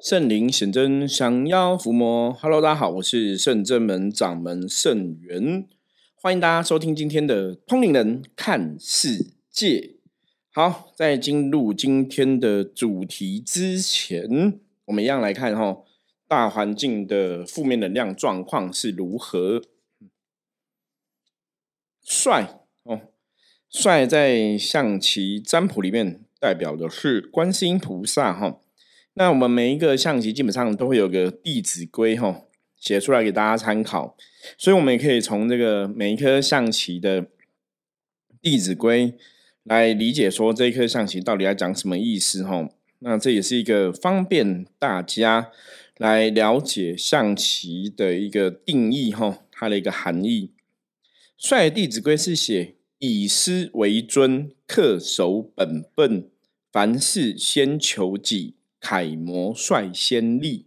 圣灵显真，降妖伏魔。Hello，大家好，我是圣真门掌门圣元，欢迎大家收听今天的通灵人看世界。好，在进入今天的主题之前，我们一样来看哈，大环境的负面能量状况是如何。帅哦，帅在象棋占卜里面代表的是观世音菩萨哈。那我们每一个象棋基本上都会有个《弟子规》哈，写出来给大家参考，所以我们也可以从这个每一颗象棋的《弟子规》来理解说这一颗象棋到底要讲什么意思哈。那这也是一个方便大家来了解象棋的一个定义哈，它的一个含义。帅《弟子规》是写以师为尊，恪守本分，凡事先求己。楷模率先立，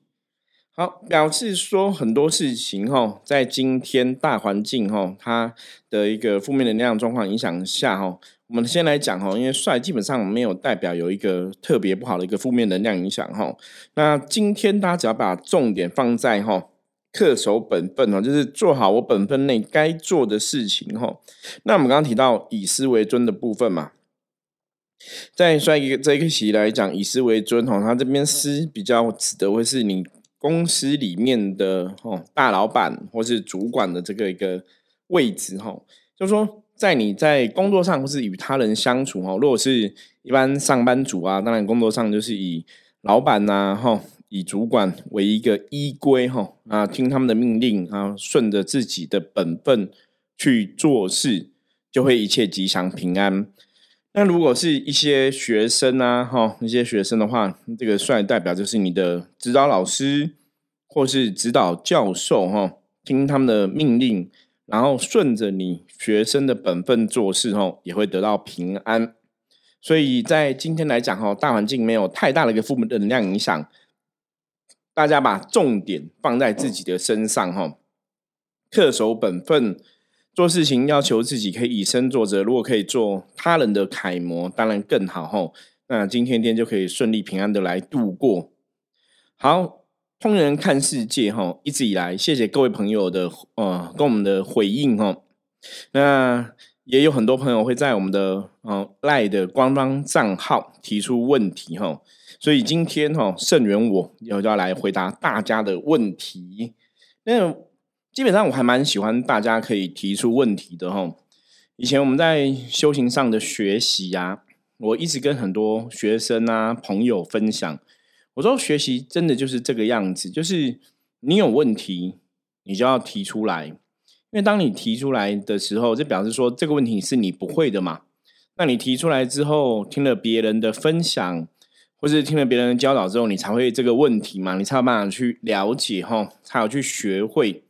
好表示说很多事情哈，在今天大环境哈，它的一个负面能量状况影响下哈，我们先来讲哈，因为帅基本上没有代表有一个特别不好的一个负面能量影响哈。那今天大家只要把重点放在哈，恪守本分哦，就是做好我本分内该做的事情哈。那我们刚刚提到以师为尊的部分嘛。在算一个这一个习来讲，以师为尊哈，他这边师比较指的会是你公司里面的哦大老板或是主管的这个一个位置哈，就是说在你在工作上或是与他人相处哈，如果是一般上班族啊，当然工作上就是以老板呐哈，以主管为一个依规哈啊，听他们的命令啊，顺着自己的本分去做事，就会一切吉祥平安。那如果是一些学生啊，哈，一些学生的话，这个帅代表就是你的指导老师或是指导教授，哈，听他们的命令，然后顺着你学生的本分做事，哈，也会得到平安。所以在今天来讲，哈，大环境没有太大的一个负面能量影响，大家把重点放在自己的身上，哈，恪守本分。做事情要求自己可以以身作则，如果可以做他人的楷模，当然更好吼。那今天天就可以顺利平安的来度过。好，通人看世界哈，一直以来谢谢各位朋友的呃跟我们的回应哈。那也有很多朋友会在我们的呃赖的官方账号提出问题哈，所以今天哈盛元我要要来回答大家的问题。那基本上我还蛮喜欢大家可以提出问题的哈。以前我们在修行上的学习呀，我一直跟很多学生啊朋友分享，我说学习真的就是这个样子，就是你有问题，你就要提出来，因为当你提出来的时候，就表示说这个问题是你不会的嘛。那你提出来之后，听了别人的分享，或是听了别人的教导之后，你才会这个问题嘛，你才有办法去了解哈，才有去学会。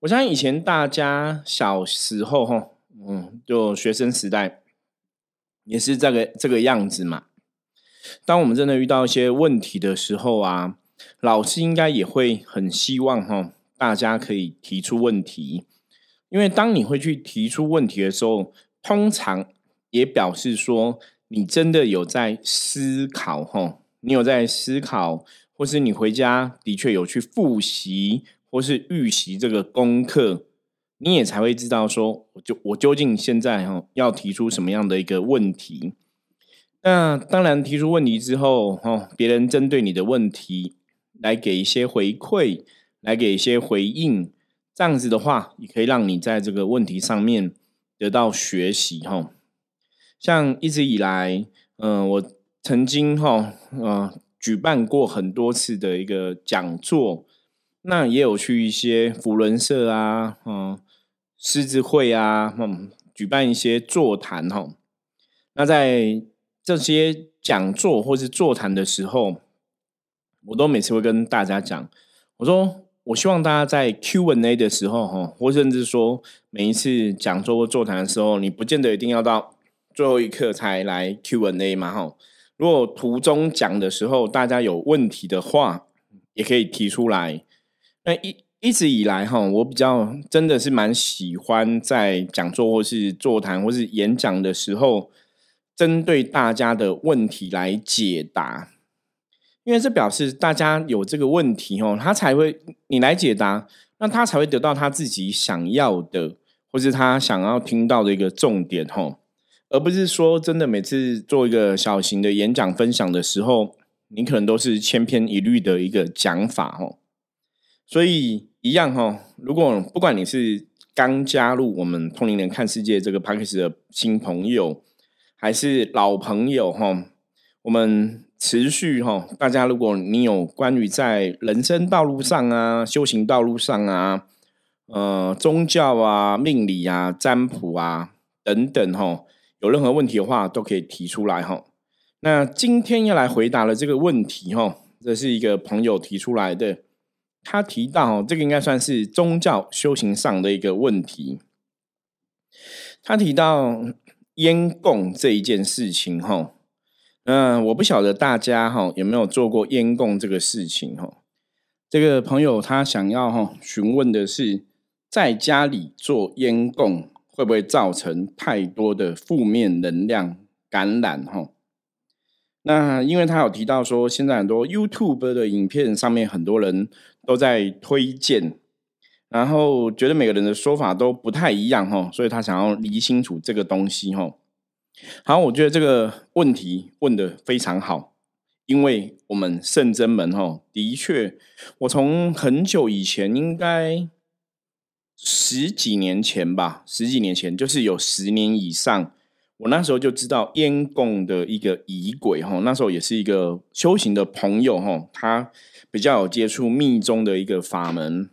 我相信以前大家小时候哈，嗯，就学生时代也是这个这个样子嘛。当我们真的遇到一些问题的时候啊，老师应该也会很希望哈，大家可以提出问题，因为当你会去提出问题的时候，通常也表示说你真的有在思考哈，你有在思考，或是你回家的确有去复习。或是预习这个功课，你也才会知道说，我就我究竟现在哈要提出什么样的一个问题。那当然提出问题之后，哈，别人针对你的问题来给一些回馈，来给一些回应，这样子的话，也可以让你在这个问题上面得到学习哈。像一直以来，嗯，我曾经哈，呃，举办过很多次的一个讲座。那也有去一些福伦社啊，嗯，狮子会啊，嗯，举办一些座谈哈。那在这些讲座或是座谈的时候，我都每次会跟大家讲，我说我希望大家在 Q&A 的时候哈，或甚至说每一次讲座或座谈的时候，你不见得一定要到最后一刻才来 Q&A 嘛哈。如果途中讲的时候大家有问题的话，也可以提出来。那一一直以来哈，我比较真的是蛮喜欢在讲座或是座谈或是演讲的时候，针对大家的问题来解答。因为这表示大家有这个问题哦，他才会你来解答，那他才会得到他自己想要的，或是他想要听到的一个重点哦，而不是说真的每次做一个小型的演讲分享的时候，你可能都是千篇一律的一个讲法哦。所以一样哈，如果不管你是刚加入我们同龄人看世界这个 p a c k a g e 的新朋友，还是老朋友哈，我们。持续哈，大家如果你有关于在人生道路上啊、修行道路上啊、呃宗教啊、命理啊、占卜啊等等哈，有任何问题的话，都可以提出来哈。那今天要来回答的这个问题哈，这是一个朋友提出来的，他提到这个应该算是宗教修行上的一个问题。他提到烟供这一件事情哈。嗯，我不晓得大家哈有没有做过烟供这个事情哈。这个朋友他想要哈询问的是，在家里做烟供会不会造成太多的负面能量感染哈？那因为他有提到说，现在很多 YouTube 的影片上面很多人都在推荐，然后觉得每个人的说法都不太一样哈，所以他想要理清楚这个东西哈。好，我觉得这个问题问的非常好，因为我们圣真门哈，的确，我从很久以前，应该十几年前吧，十几年前，就是有十年以上，我那时候就知道烟供的一个仪轨哈，那时候也是一个修行的朋友哈，他比较有接触密宗的一个法门，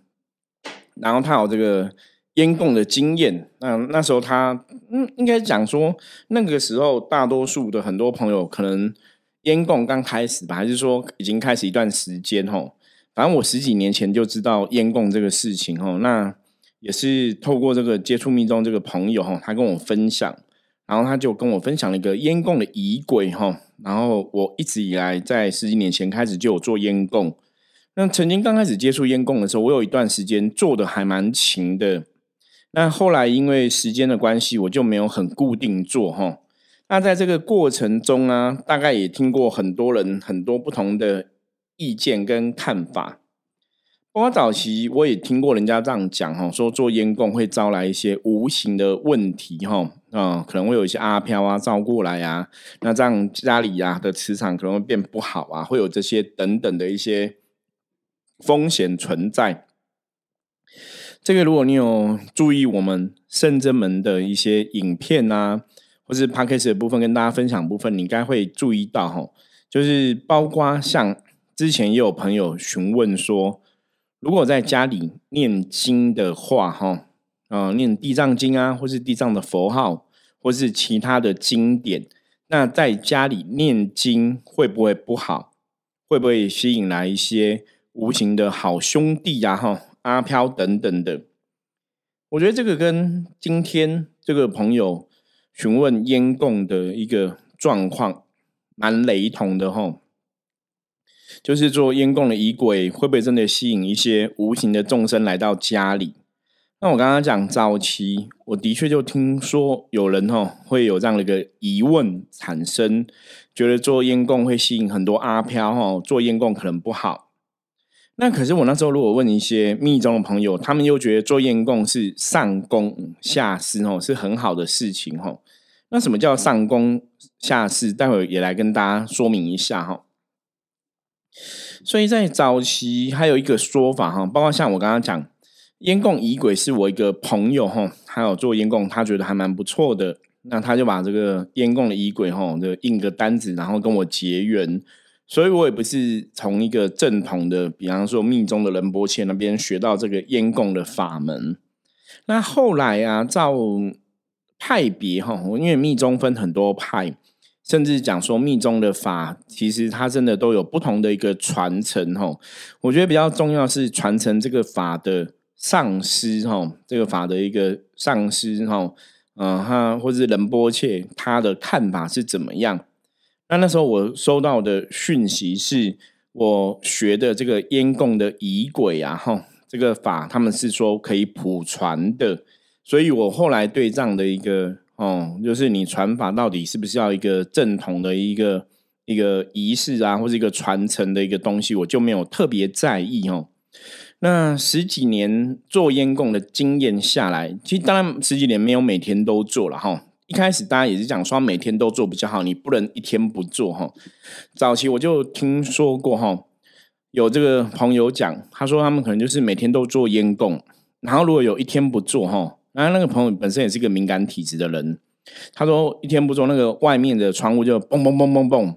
然后他有这个。烟供的经验，那那时候他嗯，应该讲说那个时候大多数的很多朋友可能烟供刚开始吧，还是说已经开始一段时间吼。反正我十几年前就知道烟供这个事情吼，那也是透过这个接触密宗这个朋友吼，他跟我分享，然后他就跟我分享了一个烟供的仪轨哈，然后我一直以来在十几年前开始就有做烟供，那曾经刚开始接触烟供的时候，我有一段时间做的还蛮勤的。那后来因为时间的关系，我就没有很固定做哈。那在这个过程中啊，大概也听过很多人很多不同的意见跟看法。包括早期我也听过人家这样讲哈，说做烟供会招来一些无形的问题哈，嗯，可能会有一些阿飘啊照过来啊，那这样家里呀的磁场可能会变不好啊，会有这些等等的一些风险存在。这个如果你有注意我们圣真门的一些影片啊，或是 p a c k a g e 的部分跟大家分享部分，你应该会注意到哈，就是包括像之前也有朋友询问说，如果在家里念经的话哈，啊念地藏经啊，或是地藏的佛号，或是其他的经典，那在家里念经会不会不好？会不会吸引来一些无形的好兄弟呀？哈？阿飘等等的，我觉得这个跟今天这个朋友询问烟供的一个状况蛮雷同的哈。就是做烟供的仪轨会不会真的吸引一些无形的众生来到家里？那我刚刚讲早期，我的确就听说有人哈会有这样的一个疑问产生，觉得做烟供会吸引很多阿飘哈，做烟供可能不好。那可是我那时候如果问一些密宗的朋友，他们又觉得做烟供是上供下施哦，是很好的事情哦。那什么叫上供下施？待会也来跟大家说明一下哈。所以在早期还有一个说法哈，包括像我刚刚讲烟供仪轨，是我一个朋友哈，还有做烟供，他觉得还蛮不错的，那他就把这个烟供的仪轨哈，就印个单子，然后跟我结缘。所以我也不是从一个正统的，比方说密宗的仁波切那边学到这个烟供的法门。那后来啊，照派别哈，因为密宗分很多派，甚至讲说密宗的法，其实它真的都有不同的一个传承哈。我觉得比较重要是传承这个法的上师哈，这个法的一个上师哈，嗯，他或者是仁波切他的看法是怎么样。那那时候我收到的讯息是，我学的这个烟供的仪轨啊，哈，这个法他们是说可以普传的，所以我后来对这样的一个哦，就是你传法到底是不是要一个正统的一个一个仪式啊，或者一个传承的一个东西，我就没有特别在意哦。那十几年做烟供的经验下来，其实当然十几年没有每天都做了哈。一开始大家也是讲说每天都做比较好，你不能一天不做哈。早期我就听说过哈，有这个朋友讲，他说他们可能就是每天都做烟供，然后如果有一天不做哈，然后那个朋友本身也是一个敏感体质的人，他说一天不做，那个外面的窗户就嘣嘣嘣嘣嘣，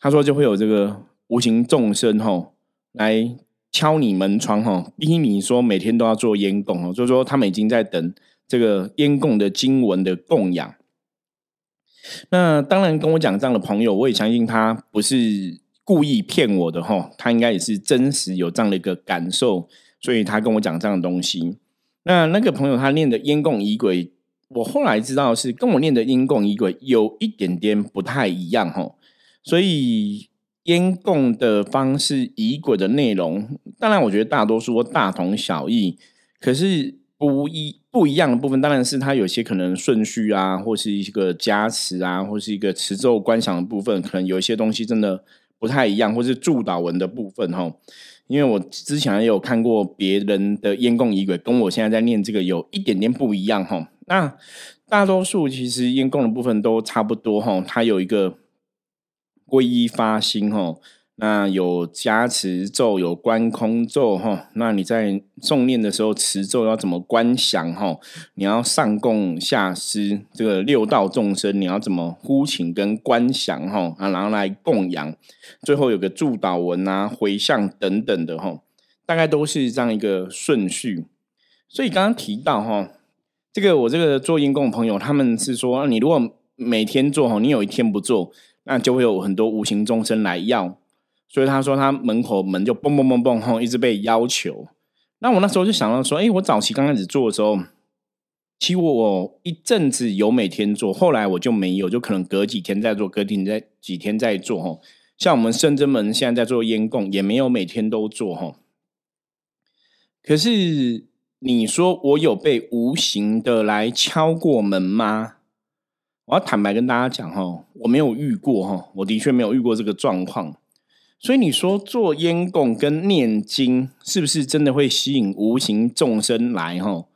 他说就会有这个无形众生哈来。敲你门窗哈，逼你说每天都要做烟供哦，就是说他们已经在等这个烟供的经文的供养。那当然跟我讲这样的朋友，我也相信他不是故意骗我的哈，他应该也是真实有这样的一个感受，所以他跟我讲这样的东西。那那个朋友他念的烟供仪轨，我后来知道是跟我念的烟供仪轨有一点点不太一样哈，所以。烟供的方式、仪轨的内容，当然我觉得大多数大同小异。可是不一不一样的部分，当然是它有些可能顺序啊，或是一个加持啊，或是一个持咒观想的部分，可能有一些东西真的不太一样，或是祝祷文的部分哈。因为我之前也有看过别人的烟供仪轨，跟我现在在念这个有一点点不一样哈。那大多数其实烟供的部分都差不多哈，它有一个。皈依发心哈，那有加持咒，有观空咒哈。那你在诵念的时候持咒要怎么观想哈？你要上供下施，这个六道众生你要怎么呼请跟观想哈？啊，然后来供养，最后有个祝祷文啊、回向等等的哈，大概都是这样一个顺序。所以刚刚提到哈，这个我这个做因供的朋友，他们是说，你如果每天做哈，你有一天不做。那就会有很多无形众生来要，所以他说他门口门就嘣嘣嘣嘣吼，一直被要求。那我那时候就想到说，哎，我早期刚开始做的时候，其实我一阵子有每天做，后来我就没有，就可能隔几天再做，隔几天几天再做吼。像我们圣真门现在在做烟供，也没有每天都做吼。可是你说我有被无形的来敲过门吗？我要坦白跟大家讲哈，我没有遇过哈，我的确没有遇过这个状况。所以你说做烟供跟念经是不是真的会吸引无形众生来哈？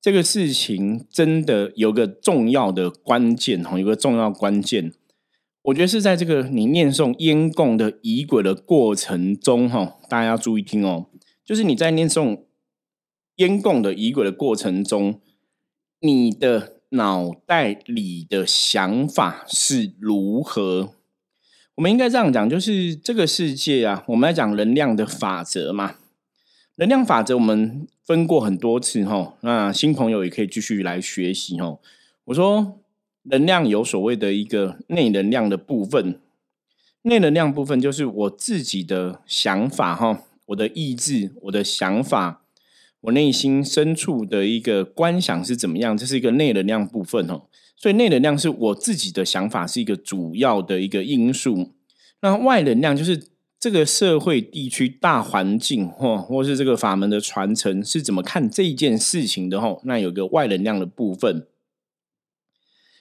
这个事情真的有个重要的关键哈，有个重要关键，我觉得是在这个你念诵烟供的仪轨的过程中哈，大家要注意听哦，就是你在念诵烟供的仪轨的过程中，你的。脑袋里的想法是如何？我们应该这样讲，就是这个世界啊，我们来讲能量的法则嘛。能量法则我们分过很多次哈，那新朋友也可以继续来学习哈。我说，能量有所谓的一个内能量的部分，内能量部分就是我自己的想法哈，我的意志，我的想法。我内心深处的一个观想是怎么样？这是一个内能量部分哦，所以内能量是我自己的想法是一个主要的一个因素。那外能量就是这个社会地区大环境或或是这个法门的传承是怎么看这一件事情的吼？那有个外能量的部分。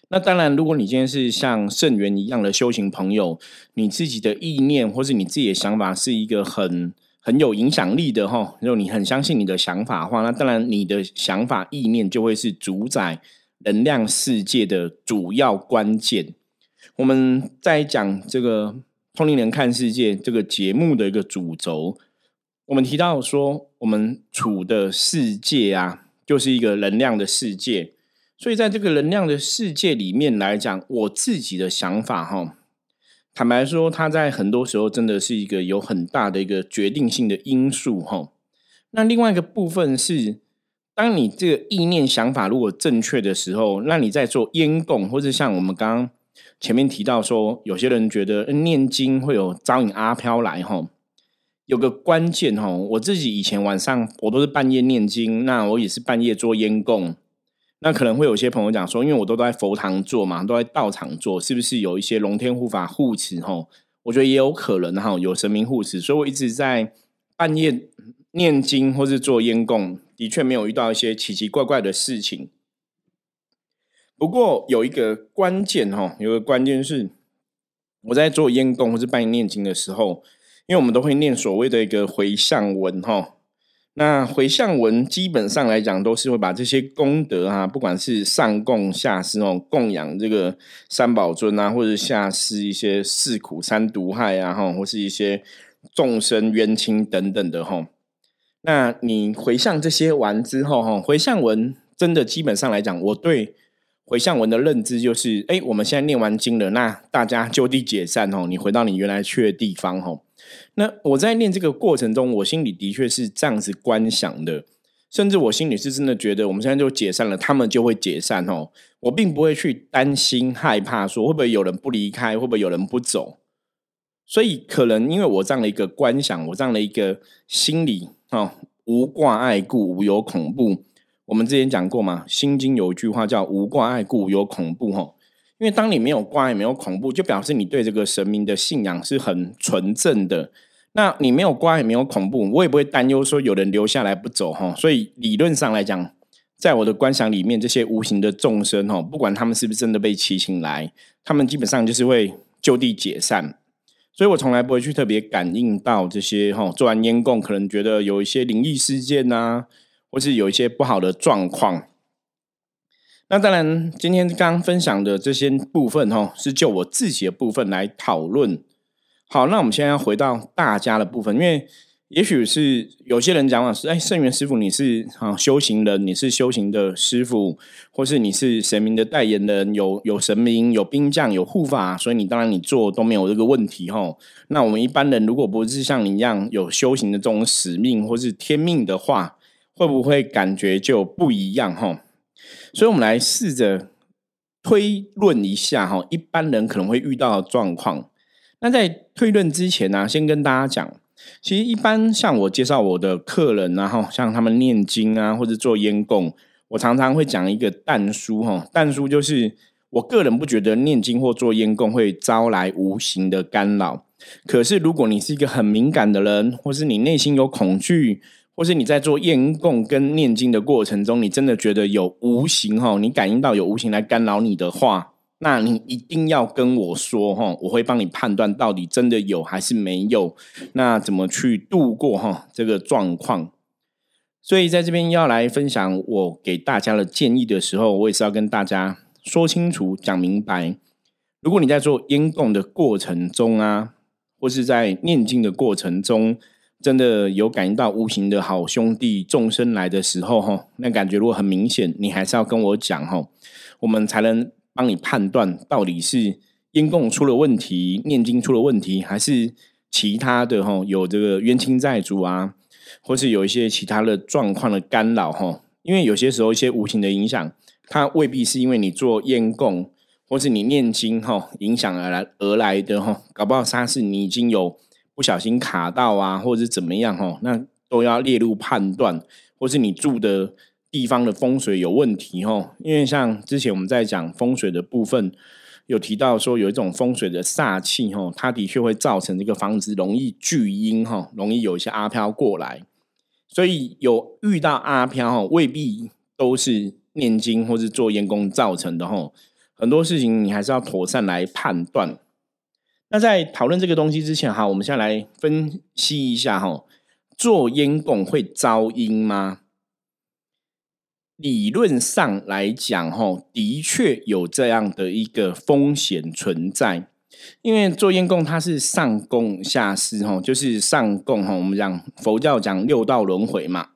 那当然，如果你今天是像圣元一样的修行朋友，你自己的意念或是你自己的想法是一个很。很有影响力的哈，如果你很相信你的想法的话，那当然你的想法意念就会是主宰能量世界的主要关键。我们在讲这个《通灵人看世界》这个节目的一个主轴，我们提到说，我们处的世界啊，就是一个能量的世界，所以在这个能量的世界里面来讲，我自己的想法哈。坦白说，他在很多时候真的是一个有很大的一个决定性的因素哈。那另外一个部分是，当你这个意念想法如果正确的时候，那你在做烟供，或者像我们刚刚前面提到说，有些人觉得念经会有招引阿飘来哈。有个关键哈，我自己以前晚上我都是半夜念经，那我也是半夜做烟供。那可能会有些朋友讲说，因为我都在佛堂做嘛，都在道场做，是不是有一些龙天护法护持？吼，我觉得也有可能哈，有神明护持，所以我一直在半夜念经或是做烟供，的确没有遇到一些奇奇怪怪的事情。不过有一个关键哈，有个关键是，我在做烟供或是半夜念经的时候，因为我们都会念所谓的一个回向文哈。那回向文基本上来讲，都是会把这些功德啊，不管是上供下施哦，供养这个三宝尊啊，或者下施一些四苦三毒害啊，哈，或是一些众生冤亲等等的哈。那你回向这些完之后哈，回向文真的基本上来讲，我对回向文的认知就是，哎，我们现在念完经了，那大家就地解散哦，你回到你原来去的地方哈。那我在念这个过程中，我心里的确是这样子观想的，甚至我心里是真的觉得，我们现在就解散了，他们就会解散哦。我并不会去担心害怕，说会不会有人不离开，会不会有人不走。所以可能因为我这样的一个观想，我这样的一个心理哦，无挂碍故无有恐怖。我们之前讲过嘛，《心经》有一句话叫“无挂碍故无有恐怖”哈。因为当你没有挂碍、没有恐怖，就表示你对这个神明的信仰是很纯正的。那你没有挂碍、没有恐怖，我也不会担忧说有人留下来不走哈。所以理论上来讲，在我的观想里面，这些无形的众生哈，不管他们是不是真的被祈请来，他们基本上就是会就地解散。所以我从来不会去特别感应到这些哈，做完烟供可能觉得有一些灵异事件呐，或是有一些不好的状况。那当然，今天刚分享的这些部分哈，是就我自己的部分来讨论。好，那我们现在要回到大家的部分，因为也许是有些人讲嘛，是哎，圣元师傅你是啊修行人，你是修行的师傅，或是你是神明的代言人，有有神明，有兵将，有护法，所以你当然你做都没有这个问题哈。那我们一般人如果不是像你一样有修行的这种使命或是天命的话，会不会感觉就不一样哈？所以，我们来试着推论一下哈，一般人可能会遇到的状况。那在推论之前呢，先跟大家讲，其实一般像我介绍我的客人啊，哈，像他们念经啊，或者做烟供，我常常会讲一个淡书哈，淡书就是我个人不觉得念经或做烟供会招来无形的干扰。可是，如果你是一个很敏感的人，或是你内心有恐惧。或是你在做验供跟念经的过程中，你真的觉得有无形哈，你感应到有无形来干扰你的话，那你一定要跟我说哈，我会帮你判断到底真的有还是没有，那怎么去度过哈这个状况？所以在这边要来分享我给大家的建议的时候，我也是要跟大家说清楚、讲明白。如果你在做烟供的过程中啊，或是在念经的过程中，真的有感应到无形的好兄弟众生来的时候，哈，那感觉如果很明显，你还是要跟我讲，哈，我们才能帮你判断到底是阴供出了问题，念经出了问题，还是其他的，哈，有这个冤亲债主啊，或是有一些其他的状况的干扰，哈，因为有些时候一些无形的影响，它未必是因为你做烟供或是你念经，哈，影响而来而来的，哈，搞不好它是你已经有。不小心卡到啊，或者怎么样哦，那都要列入判断，或是你住的地方的风水有问题哦。因为像之前我们在讲风水的部分，有提到说有一种风水的煞气哦，它的确会造成这个房子容易聚阴哈，容易有一些阿飘过来。所以有遇到阿飘哦，未必都是念经或是做烟功造成的哦。很多事情你还是要妥善来判断。那在讨论这个东西之前，哈，我们先来分析一下，哈，做烟供会招阴吗？理论上来讲，哈，的确有这样的一个风险存在，因为做烟供它是上供下施，哈，就是上供，哈，我们讲佛教讲六道轮回嘛，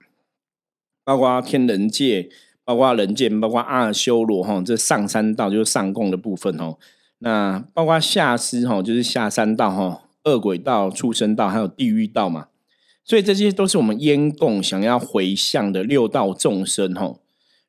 包括天人界，包括人界，包括阿修罗，哈，这上三道就是上供的部分，哦。那包括下施哈，就是下三道哈，恶鬼道、畜生道，还有地狱道嘛。所以这些都是我们烟供想要回向的六道众生哈。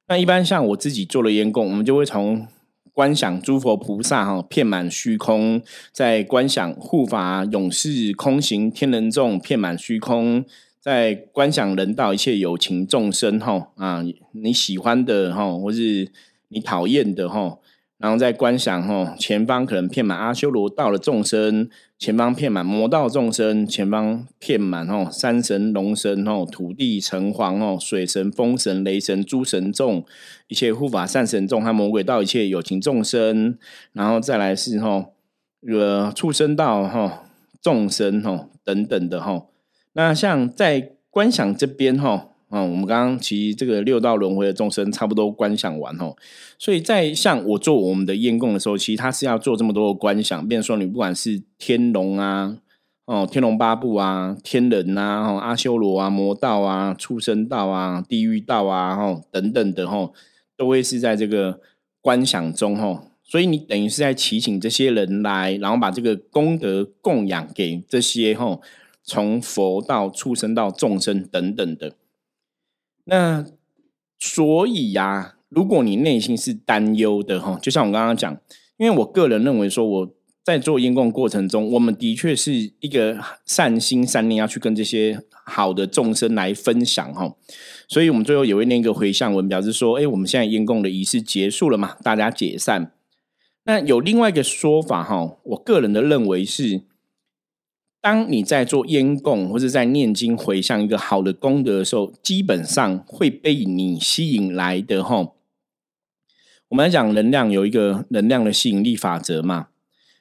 那一般像我自己做了烟供，我们就会从观想诸佛菩萨哈，遍满虚空，在观想护法勇士空行天人众，遍满虚空，在观想人道一切有情众生哈啊，你喜欢的哈，或是你讨厌的哈。然后再观想哈，前方可能片满阿修罗道的众生，前方片满魔道众生，前方片满哦山神、龙神哦、土地、城隍哦、水神、风神、雷神、诸神众，一切护法善神众和魔鬼道一切有情众生。然后再来是哈，呃畜生道哈、众生哈等等的哈。那像在观想这边哈。嗯，我们刚刚其实这个六道轮回的众生差不多观想完哦，所以在像我做我们的验供的时候，其实他是要做这么多的观想，比如说你不管是天龙啊、哦天龙八部啊、天人啊、哦阿修罗啊、魔道啊、畜生道啊、地狱道啊、哦等等的吼，都会是在这个观想中吼，所以你等于是在祈请这些人来，然后把这个功德供养给这些吼，从佛道、畜生道、众生等等的。那所以呀，如果你内心是担忧的哈，就像我刚刚讲，因为我个人认为说，我在做烟供过程中，我们的确是一个善心善念要去跟这些好的众生来分享哈，所以我们最后也会念一个回向文，表示说，哎，我们现在烟供的仪式结束了嘛，大家解散。那有另外一个说法哈，我个人的认为是。当你在做烟供或者在念经回向一个好的功德的时候，基本上会被你吸引来的哈。我们来讲能量有一个能量的吸引力法则嘛，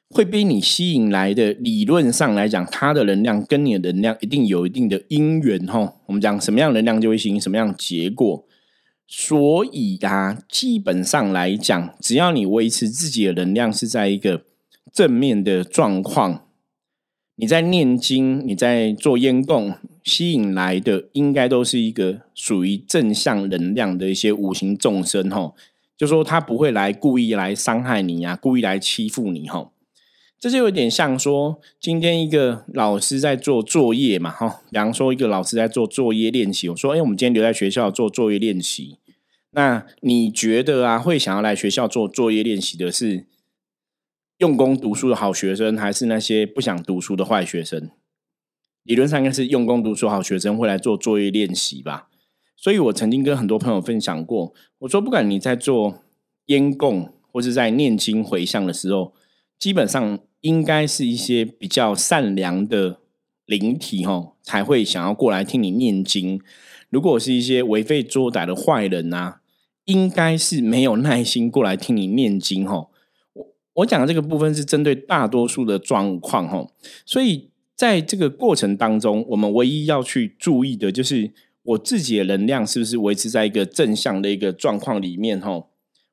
会被你吸引来的理论上来讲，它的能量跟你的能量一定有一定的因缘哈。我们讲什么样能量就会吸引什么样结果，所以啊，基本上来讲，只要你维持自己的能量是在一个正面的状况。你在念经，你在做烟供，吸引来的应该都是一个属于正向能量的一些五行众生哈，就说他不会来故意来伤害你呀，故意来欺负你哈。这就有点像说，今天一个老师在做作业嘛哈，比方说一个老师在做作业练习，我说哎，我们今天留在学校做作业练习，那你觉得啊，会想要来学校做作业练习的是？用功读书的好学生，还是那些不想读书的坏学生？理论上应该是用功读书好学生会来做作业练习吧。所以我曾经跟很多朋友分享过，我说不管你在做烟供或是在念经回向的时候，基本上应该是一些比较善良的灵体哈，才会想要过来听你念经。如果是一些为非作歹的坏人啊，应该是没有耐心过来听你念经哦。我讲的这个部分是针对大多数的状况哈，所以在这个过程当中，我们唯一要去注意的就是我自己的能量是不是维持在一个正向的一个状况里面哈。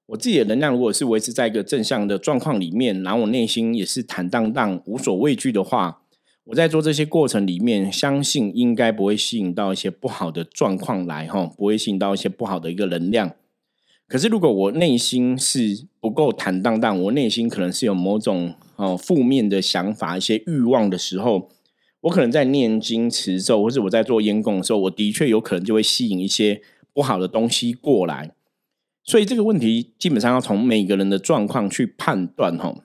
我自己的能量如果是维持在一个正向的状况里面，然后我内心也是坦荡荡、无所畏惧的话，我在做这些过程里面，相信应该不会吸引到一些不好的状况来哈，不会吸引到一些不好的一个能量。可是，如果我内心是不够坦荡荡，我内心可能是有某种哦负面的想法、一些欲望的时候，我可能在念经持咒，或者我在做烟供的时候，我的确有可能就会吸引一些不好的东西过来。所以这个问题基本上要从每个人的状况去判断哈。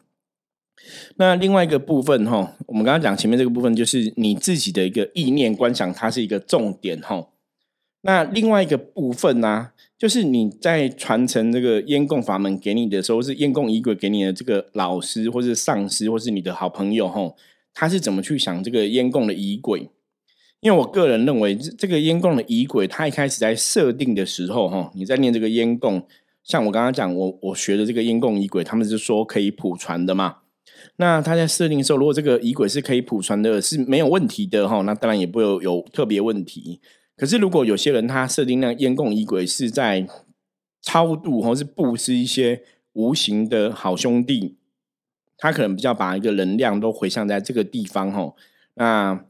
那另外一个部分哈，我们刚刚讲前面这个部分，就是你自己的一个意念观想，它是一个重点哈。那另外一个部分呢？就是你在传承这个烟供法门给你的时候，是烟供仪轨给你的这个老师，或是上师，或是你的好朋友，吼，他是怎么去想这个烟供的仪轨？因为我个人认为，这个烟供的仪轨，他一开始在设定的时候，哈，你在念这个烟供，像我刚刚讲，我我学的这个烟供仪轨，他们是说可以普传的嘛。那他在设定的时候，如果这个仪轨是可以普传的，是没有问题的，哈，那当然也不会有有特别问题。可是，如果有些人他设定那烟供仪轨是在超度或是布施一些无形的好兄弟，他可能比较把一个能量都回向在这个地方吼，那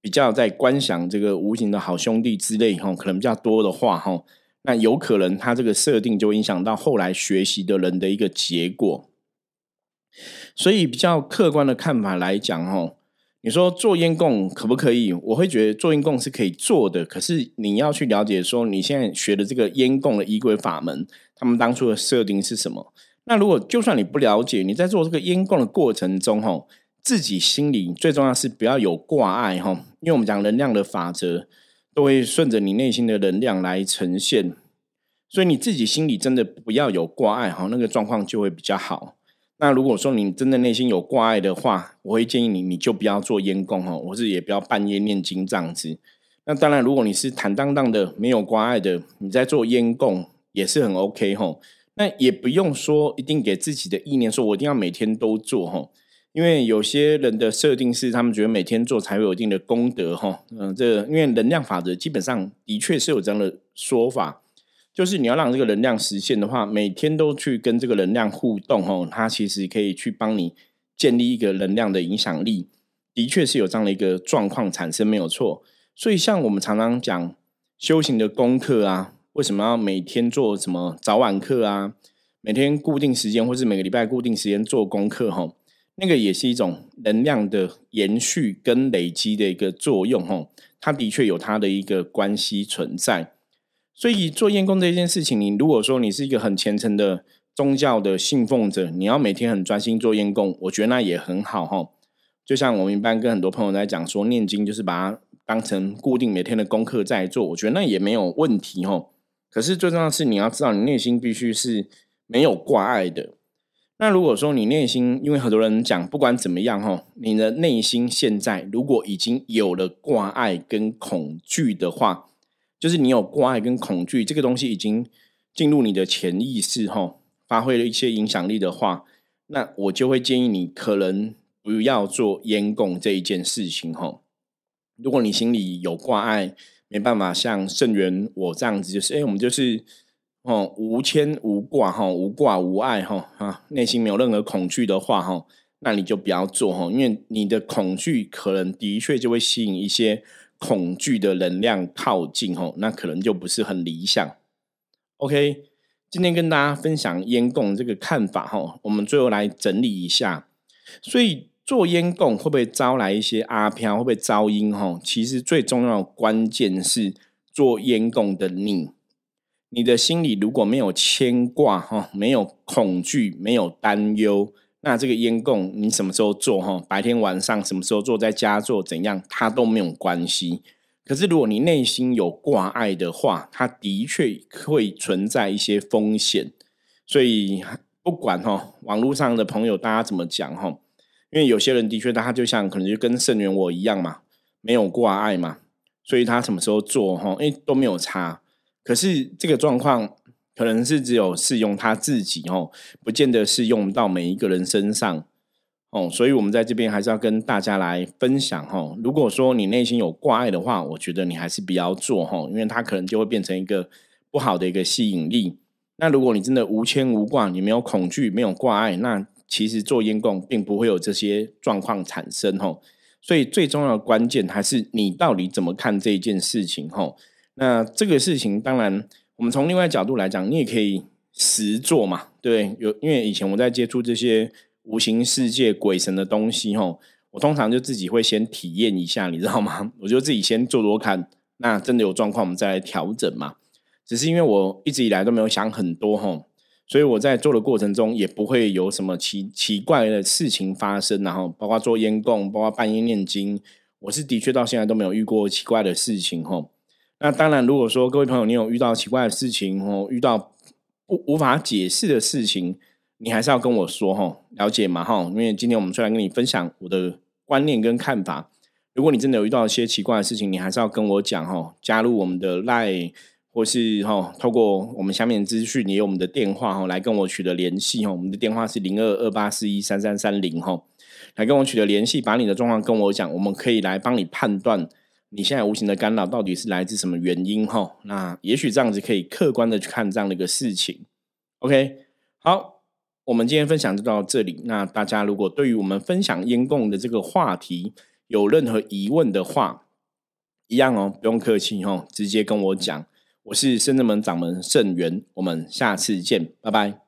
比较在观想这个无形的好兄弟之类吼，可能比较多的话吼，那有可能他这个设定就影响到后来学习的人的一个结果。所以，比较客观的看法来讲吼。你说做烟供可不可以？我会觉得做烟供是可以做的，可是你要去了解说你现在学的这个烟供的仪轨法门，他们当初的设定是什么？那如果就算你不了解，你在做这个烟供的过程中，哈，自己心里最重要是不要有挂碍，哈，因为我们讲能量的法则都会顺着你内心的能量来呈现，所以你自己心里真的不要有挂碍，哈，那个状况就会比较好。那如果说你真的内心有挂碍的话，我会建议你，你就不要做烟供哈，或是也不要半夜念经这样子。那当然，如果你是坦荡荡的、没有挂碍的，你在做烟供也是很 OK 哈。那也不用说一定给自己的意念，说我一定要每天都做哈。因为有些人的设定是，他们觉得每天做才会有一定的功德哈。嗯，这因为能量法则基本上的确是有这样的说法，就是你要让这个能量实现的话，每天都去跟这个能量互动哦，它其实可以去帮你建立一个能量的影响力。的确是有这样的一个状况产生，没有错。所以像我们常常讲修行的功课啊，为什么要每天做什么早晚课啊？每天固定时间，或是每个礼拜固定时间做功课哈？那个也是一种能量的延续跟累积的一个作用，吼，它的确有它的一个关系存在。所以做验功这件事情，你如果说你是一个很虔诚的宗教的信奉者，你要每天很专心做验功，我觉得那也很好，哈。就像我们一般跟很多朋友在讲说，念经就是把它当成固定每天的功课在做，我觉得那也没有问题，哈。可是最重要的是，你要知道，你内心必须是没有挂碍的。那如果说你内心，因为很多人讲，不管怎么样哈，你的内心现在如果已经有了挂碍跟恐惧的话，就是你有挂碍跟恐惧这个东西已经进入你的潜意识哈，发挥了一些影响力的话，那我就会建议你可能不要做烟供这一件事情哈。如果你心里有挂碍，没办法像圣元我这样子，就是哎，我们就是。哦，无牵无挂哈，无挂无碍哈啊，内心没有任何恐惧的话哈，那你就不要做哈，因为你的恐惧可能的确就会吸引一些恐惧的能量靠近哈，那可能就不是很理想。OK，今天跟大家分享烟供这个看法哈，我们最后来整理一下。所以做烟供会不会招来一些阿飘，会不会招阴哈？其实最重要的关键是做烟供的你。你的心里如果没有牵挂哈，没有恐惧，没有担忧，那这个烟供你什么时候做哈？白天晚上什么时候做，在家做怎样，它都没有关系。可是如果你内心有挂碍的话，它的确会存在一些风险。所以不管哈，网络上的朋友大家怎么讲哈，因为有些人的确他就像可能就跟圣元我一样嘛，没有挂碍嘛，所以他什么时候做哈，哎都没有差。可是这个状况可能是只有适用他自己哦，不见得适用到每一个人身上哦，所以我们在这边还是要跟大家来分享哦。如果说你内心有挂碍的话，我觉得你还是不要做哈，因为它可能就会变成一个不好的一个吸引力。那如果你真的无牵无挂，你没有恐惧，没有挂碍，那其实做烟供并不会有这些状况产生哦。所以最重要的关键还是你到底怎么看这一件事情哦。那这个事情，当然，我们从另外角度来讲，你也可以实做嘛，对，有因为以前我在接触这些无形世界鬼神的东西，吼，我通常就自己会先体验一下，你知道吗？我就自己先做做看，那真的有状况，我们再来调整嘛。只是因为我一直以来都没有想很多，吼，所以我在做的过程中也不会有什么奇奇怪的事情发生，然后包括做烟供，包括半夜念经，我是的确到现在都没有遇过奇怪的事情，吼。那当然，如果说各位朋友你有遇到奇怪的事情哦，遇到不无法解释的事情，你还是要跟我说哈，了解嘛哈？因为今天我们出来跟你分享我的观念跟看法。如果你真的有遇到一些奇怪的事情，你还是要跟我讲哈，加入我们的 Line 或是哈，透过我们下面资讯，也有我们的电话哈，来跟我取得联系哈。我们的电话是零二二八四一三三三零哈，来跟我取得联系，把你的状况跟我讲，我们可以来帮你判断。你现在无形的干扰到底是来自什么原因？哈，那也许这样子可以客观的去看这样的一个事情。OK，好，我们今天分享就到这里。那大家如果对于我们分享烟供的这个话题有任何疑问的话，一样哦，不用客气哦，直接跟我讲。我是深圳门掌门盛元，我们下次见，拜拜。